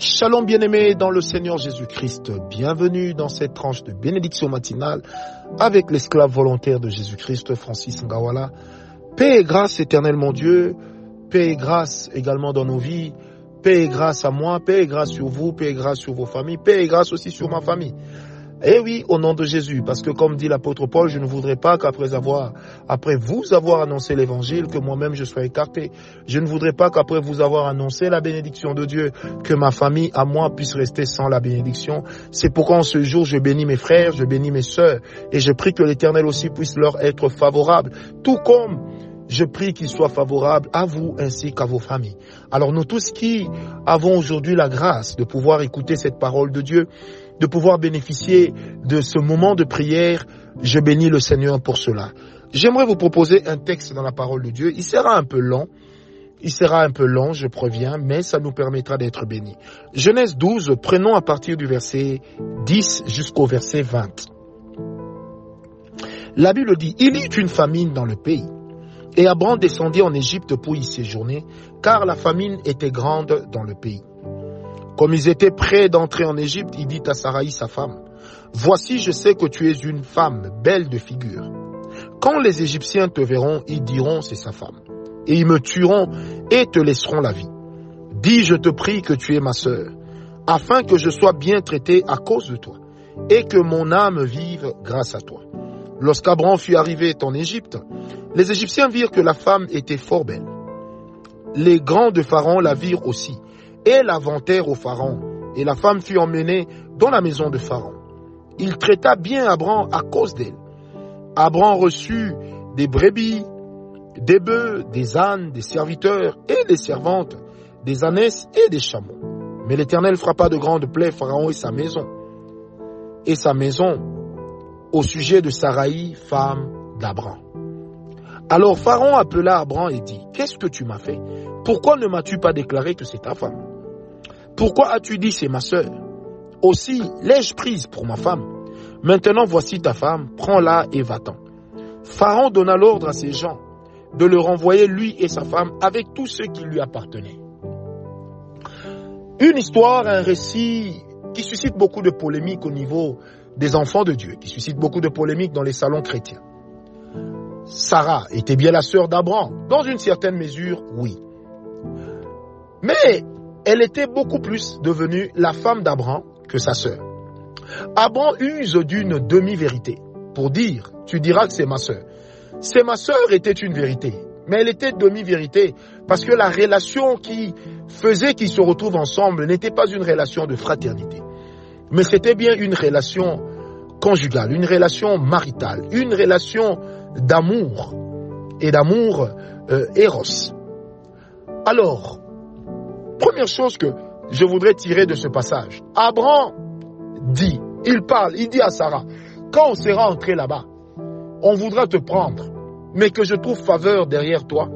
Shalom bien-aimés dans le Seigneur Jésus-Christ. Bienvenue dans cette tranche de bénédiction matinale avec l'esclave volontaire de Jésus-Christ, Francis Ngawala. Paix et grâce éternelle mon Dieu, paix et grâce également dans nos vies, paix et grâce à moi, paix et grâce sur vous, paix et grâce sur vos familles, paix et grâce aussi sur ma famille. Eh oui, au nom de Jésus, parce que comme dit l'apôtre Paul, je ne voudrais pas qu'après avoir, après vous avoir annoncé l'évangile, que moi-même je sois écarté. Je ne voudrais pas qu'après vous avoir annoncé la bénédiction de Dieu, que ma famille à moi puisse rester sans la bénédiction. C'est pourquoi en ce jour, je bénis mes frères, je bénis mes sœurs, et je prie que l'éternel aussi puisse leur être favorable, tout comme je prie qu'il soit favorable à vous ainsi qu'à vos familles. Alors nous tous qui avons aujourd'hui la grâce de pouvoir écouter cette parole de Dieu, de pouvoir bénéficier de ce moment de prière. Je bénis le Seigneur pour cela. J'aimerais vous proposer un texte dans la parole de Dieu. Il sera un peu long. Il sera un peu long, je préviens, mais ça nous permettra d'être bénis. Genèse 12, prenons à partir du verset 10 jusqu'au verset 20. La Bible dit, il y eut une famine dans le pays. Et Abraham descendit en Égypte pour y séjourner, car la famine était grande dans le pays. Comme ils étaient prêts d'entrer en Égypte, il dit à Sarai, sa femme, Voici, je sais que tu es une femme belle de figure. Quand les Égyptiens te verront, ils diront, c'est sa femme. Et ils me tueront et te laisseront la vie. Dis, je te prie que tu es ma sœur, afin que je sois bien traité à cause de toi, et que mon âme vive grâce à toi. Lorsqu'Abraham fut arrivé en Égypte, les Égyptiens virent que la femme était fort belle. Les grands de Pharaon la virent aussi, et vantèrent au Pharaon, et la femme fut emmenée dans la maison de Pharaon. Il traita bien Abraham à cause d'elle. Abraham reçut des brebis, des bœufs, des ânes, des serviteurs et des servantes, des ânesses et des chameaux. Mais l'Éternel frappa de grandes plaies Pharaon et sa maison, et sa maison au sujet de Sarai, femme d'Abraham. Alors Pharaon appela Abraham et dit, Qu'est-ce que tu m'as fait? Pourquoi ne m'as-tu pas déclaré que c'est ta femme? Pourquoi as-tu dit c'est ma sœur? Aussi l'ai-je prise pour ma femme? Maintenant voici ta femme, prends-la et va-t'en. Pharaon donna l'ordre à ses gens de le renvoyer lui et sa femme avec tous ceux qui lui appartenaient. Une histoire, un récit qui suscite beaucoup de polémiques au niveau des enfants de Dieu, qui suscite beaucoup de polémiques dans les salons chrétiens. Sarah était bien la sœur d'Abraham. Dans une certaine mesure, oui. Mais elle était beaucoup plus devenue la femme d'Abraham que sa sœur. Abraham use d'une demi-vérité pour dire, tu diras que c'est ma sœur. C'est ma sœur était une vérité, mais elle était demi-vérité parce que la relation qui faisait qu'ils se retrouvent ensemble n'était pas une relation de fraternité, mais c'était bien une relation conjugale, une relation maritale, une relation d'amour et d'amour euh, éros. Alors, première chose que je voudrais tirer de ce passage, Abraham dit, il parle, il dit à Sarah, quand on sera entré là-bas, on voudra te prendre, mais que je trouve faveur derrière toi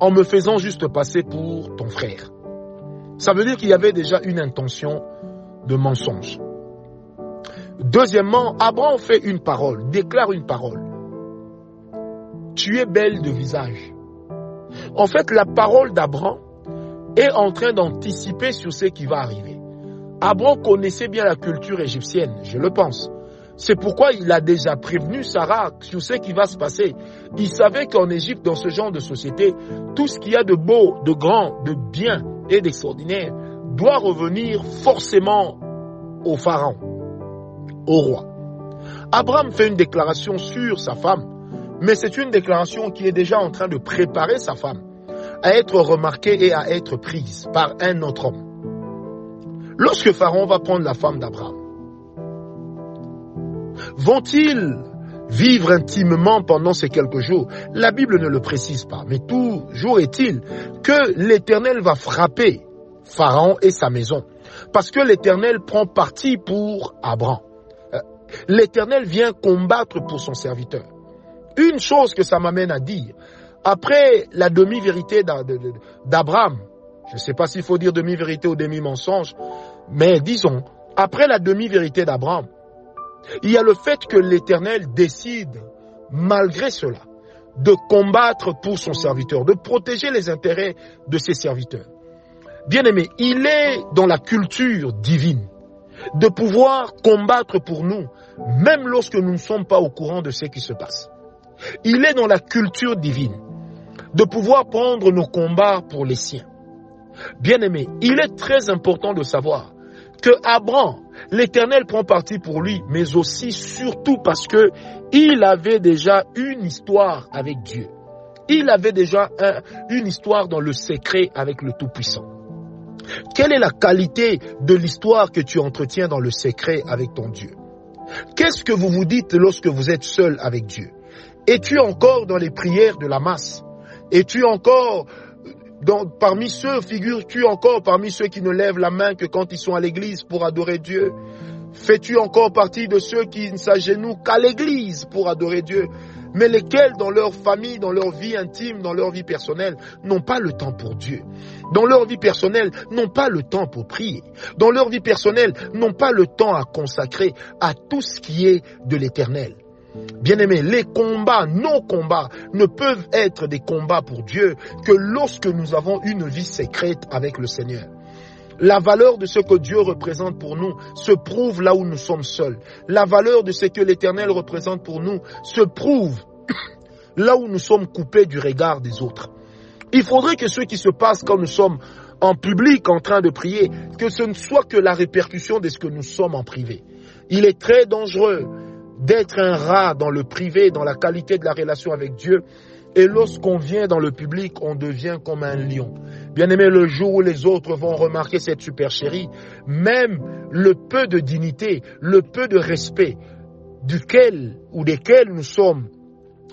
en me faisant juste passer pour ton frère. Ça veut dire qu'il y avait déjà une intention de mensonge. Deuxièmement, Abraham fait une parole, déclare une parole. Tu es belle de visage. En fait, la parole d'Abraham est en train d'anticiper sur ce qui va arriver. Abraham connaissait bien la culture égyptienne, je le pense. C'est pourquoi il a déjà prévenu Sarah sur ce qui va se passer. Il savait qu'en Égypte, dans ce genre de société, tout ce qu'il y a de beau, de grand, de bien et d'extraordinaire doit revenir forcément au pharaon, au roi. Abraham fait une déclaration sur sa femme, mais c'est une déclaration qui est déjà en train de préparer sa femme à être remarquée et à être prise par un autre homme. Lorsque Pharaon va prendre la femme d'Abraham, vont-ils vivre intimement pendant ces quelques jours? La Bible ne le précise pas, mais toujours est-il que l'Éternel va frapper Pharaon et sa maison, parce que l'Éternel prend parti pour Abraham. Euh, L'Éternel vient combattre pour son serviteur. Une chose que ça m'amène à dire, après la demi-vérité d'Abraham, je ne sais pas s'il faut dire demi-vérité ou demi-mensonge, mais disons, après la demi-vérité d'Abraham, il y a le fait que l'Éternel décide, malgré cela, de combattre pour son serviteur, de protéger les intérêts de ses serviteurs. Bien aimé, il est dans la culture divine de pouvoir combattre pour nous, même lorsque nous ne sommes pas au courant de ce qui se passe. Il est dans la culture divine de pouvoir prendre nos combats pour les siens. Bien aimé, il est très important de savoir que Abraham, l'Éternel prend parti pour lui, mais aussi surtout parce que il avait déjà une histoire avec Dieu. Il avait déjà une histoire dans le secret avec le Tout-Puissant. Quelle est la qualité de l'histoire que tu entretiens dans le secret avec ton Dieu? Qu'est-ce que vous vous dites lorsque vous êtes seul avec Dieu? Es-tu encore dans les prières de la masse? Es-tu encore dans, parmi ceux, figures-tu encore parmi ceux qui ne lèvent la main que quand ils sont à l'église pour adorer Dieu? Fais-tu encore partie de ceux qui ne s'agenouillent qu'à l'église pour adorer Dieu? Mais lesquels dans leur famille, dans leur vie intime, dans leur vie personnelle, n'ont pas le temps pour Dieu? Dans leur vie personnelle, n'ont pas le temps pour prier? Dans leur vie personnelle, n'ont pas le temps à consacrer à tout ce qui est de l'éternel? Bien-aimés, les combats, nos combats, ne peuvent être des combats pour Dieu que lorsque nous avons une vie secrète avec le Seigneur. La valeur de ce que Dieu représente pour nous se prouve là où nous sommes seuls. La valeur de ce que l'Éternel représente pour nous se prouve là où nous sommes coupés du regard des autres. Il faudrait que ce qui se passe quand nous sommes en public en train de prier, que ce ne soit que la répercussion de ce que nous sommes en privé. Il est très dangereux d'être un rat dans le privé, dans la qualité de la relation avec Dieu, et lorsqu'on vient dans le public, on devient comme un lion. Bien aimé, le jour où les autres vont remarquer cette supercherie, même le peu de dignité, le peu de respect duquel ou desquels nous sommes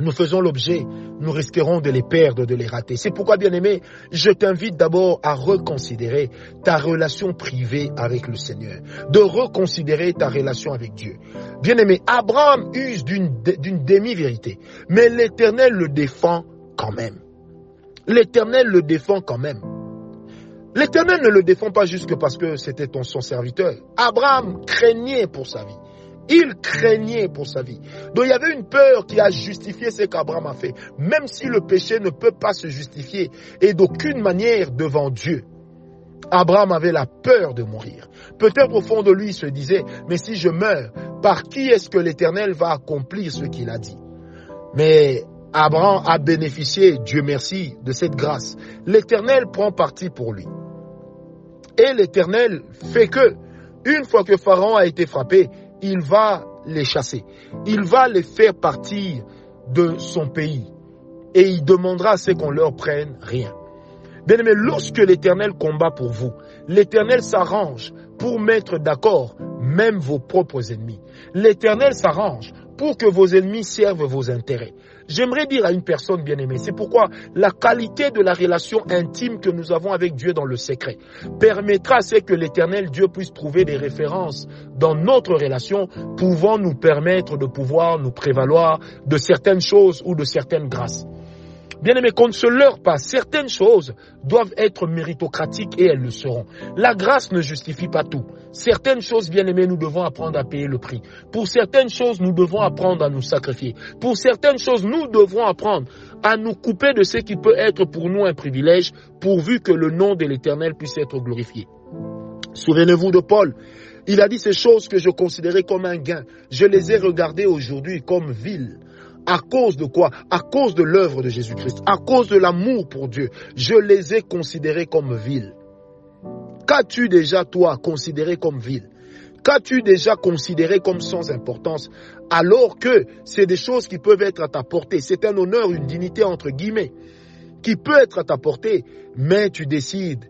nous faisons l'objet, nous risquerons de les perdre, de les rater. C'est pourquoi, bien aimé, je t'invite d'abord à reconsidérer ta relation privée avec le Seigneur, de reconsidérer ta relation avec Dieu. Bien aimé, Abraham use d'une demi-vérité, mais l'Éternel le défend quand même. L'Éternel le défend quand même. L'Éternel ne le défend pas juste parce que c'était son serviteur. Abraham craignait pour sa vie. Il craignait pour sa vie. Donc il y avait une peur qui a justifié ce qu'Abraham a fait. Même si le péché ne peut pas se justifier et d'aucune manière devant Dieu. Abraham avait la peur de mourir. Peut-être au fond de lui il se disait, mais si je meurs, par qui est-ce que l'Éternel va accomplir ce qu'il a dit? Mais Abraham a bénéficié, Dieu merci, de cette grâce. L'Éternel prend parti pour lui. Et l'Éternel fait que, une fois que Pharaon a été frappé, il va les chasser. Il va les faire partir de son pays. Et il demandera à ceux qu'on leur prenne rien. Bien aimé, lorsque l'Éternel combat pour vous, l'Éternel s'arrange pour mettre d'accord même vos propres ennemis. L'Éternel s'arrange pour que vos ennemis servent vos intérêts. J'aimerais dire à une personne bien aimée, c'est pourquoi la qualité de la relation intime que nous avons avec Dieu dans le secret permettra à ce que l'éternel Dieu puisse trouver des références dans notre relation pouvant nous permettre de pouvoir nous prévaloir de certaines choses ou de certaines grâces. Bien aimé, qu'on ne se leurre pas. Certaines choses doivent être méritocratiques et elles le seront. La grâce ne justifie pas tout. Certaines choses, bien aimé, nous devons apprendre à payer le prix. Pour certaines choses, nous devons apprendre à nous sacrifier. Pour certaines choses, nous devons apprendre à nous couper de ce qui peut être pour nous un privilège, pourvu que le nom de l'Éternel puisse être glorifié. Souvenez-vous de Paul. Il a dit ces choses que je considérais comme un gain. Je les ai regardées aujourd'hui comme villes. À cause de quoi? À cause de l'œuvre de Jésus-Christ, à cause de l'amour pour Dieu. Je les ai considérés comme villes. Qu'as-tu déjà, toi, considéré comme ville Qu'as-tu déjà considéré comme sans importance? Alors que c'est des choses qui peuvent être à ta portée C'est un honneur, une dignité entre guillemets qui peut être à ta portée, mais tu décides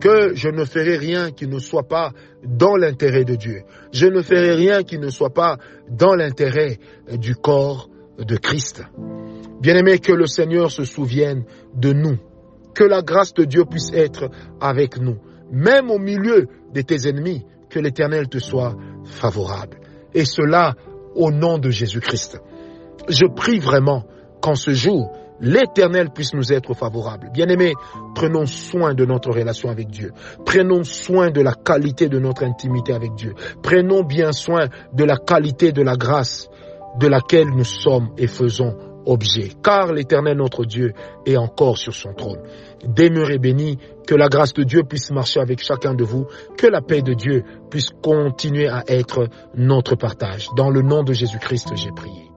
que je ne ferai rien qui ne soit pas dans l'intérêt de Dieu. Je ne ferai rien qui ne soit pas dans l'intérêt du corps de Christ. Bien-aimé, que le Seigneur se souvienne de nous. Que la grâce de Dieu puisse être avec nous. Même au milieu de tes ennemis, que l'Éternel te soit favorable. Et cela au nom de Jésus-Christ. Je prie vraiment qu'en ce jour, l'Éternel puisse nous être favorable. Bien-aimés, prenons soin de notre relation avec Dieu. Prenons soin de la qualité de notre intimité avec Dieu. Prenons bien soin de la qualité de la grâce de laquelle nous sommes et faisons objet, car l'Éternel notre Dieu est encore sur son trône. Demeurez bénis, que la grâce de Dieu puisse marcher avec chacun de vous, que la paix de Dieu puisse continuer à être notre partage. Dans le nom de Jésus-Christ, j'ai prié.